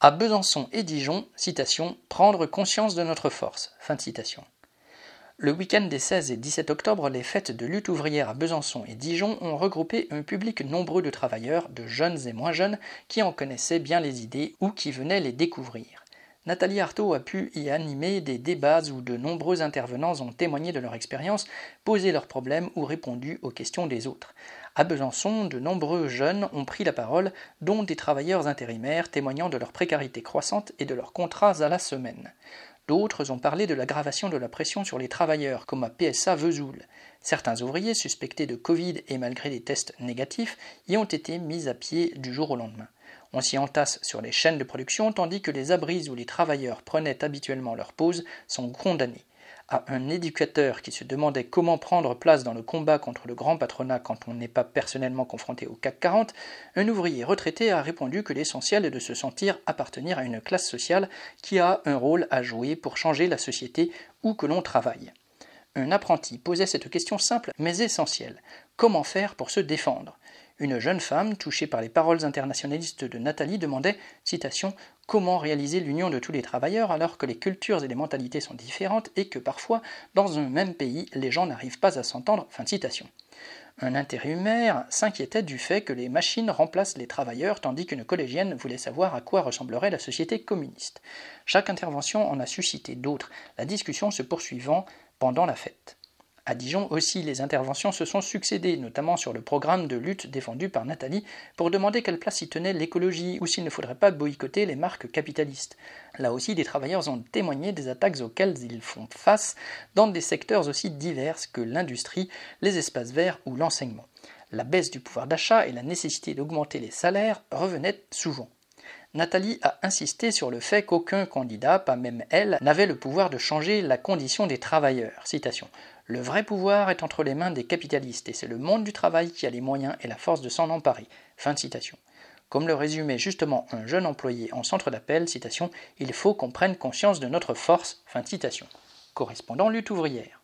À Besançon et Dijon, citation, prendre conscience de notre force. Le week-end des 16 et 17 octobre, les fêtes de lutte ouvrière à Besançon et Dijon ont regroupé un public nombreux de travailleurs, de jeunes et moins jeunes, qui en connaissaient bien les idées ou qui venaient les découvrir. Nathalie Artaud a pu y animer des débats où de nombreux intervenants ont témoigné de leur expérience, posé leurs problèmes ou répondu aux questions des autres. À Besançon, de nombreux jeunes ont pris la parole, dont des travailleurs intérimaires témoignant de leur précarité croissante et de leurs contrats à la semaine. D'autres ont parlé de l'aggravation de la pression sur les travailleurs, comme à PSA Vesoul. Certains ouvriers suspectés de Covid et malgré des tests négatifs y ont été mis à pied du jour au lendemain. On s'y entasse sur les chaînes de production tandis que les abris où les travailleurs prenaient habituellement leur pause sont condamnés à un éducateur qui se demandait comment prendre place dans le combat contre le grand patronat quand on n'est pas personnellement confronté au CAC 40, un ouvrier retraité a répondu que l'essentiel est de se sentir appartenir à une classe sociale qui a un rôle à jouer pour changer la société où que l'on travaille. Un apprenti posait cette question simple mais essentielle. Comment faire pour se défendre? Une jeune femme, touchée par les paroles internationalistes de Nathalie, demandait, Comment réaliser l'union de tous les travailleurs alors que les cultures et les mentalités sont différentes et que parfois, dans un même pays, les gens n'arrivent pas à s'entendre? Fin de citation. Un intérimaire s'inquiétait du fait que les machines remplacent les travailleurs tandis qu'une collégienne voulait savoir à quoi ressemblerait la société communiste. Chaque intervention en a suscité d'autres, la discussion se poursuivant pendant la fête. À Dijon aussi, les interventions se sont succédées, notamment sur le programme de lutte défendu par Nathalie, pour demander quelle place y tenait l'écologie ou s'il ne faudrait pas boycotter les marques capitalistes. Là aussi, des travailleurs ont témoigné des attaques auxquelles ils font face dans des secteurs aussi divers que l'industrie, les espaces verts ou l'enseignement. La baisse du pouvoir d'achat et la nécessité d'augmenter les salaires revenaient souvent. Nathalie a insisté sur le fait qu'aucun candidat, pas même elle, n'avait le pouvoir de changer la condition des travailleurs. Le vrai pouvoir est entre les mains des capitalistes et c'est le monde du travail qui a les moyens et la force de s'en emparer. Comme le résumait justement un jeune employé en centre d'appel, citation, il faut qu'on prenne conscience de notre force. Correspondant lutte ouvrière.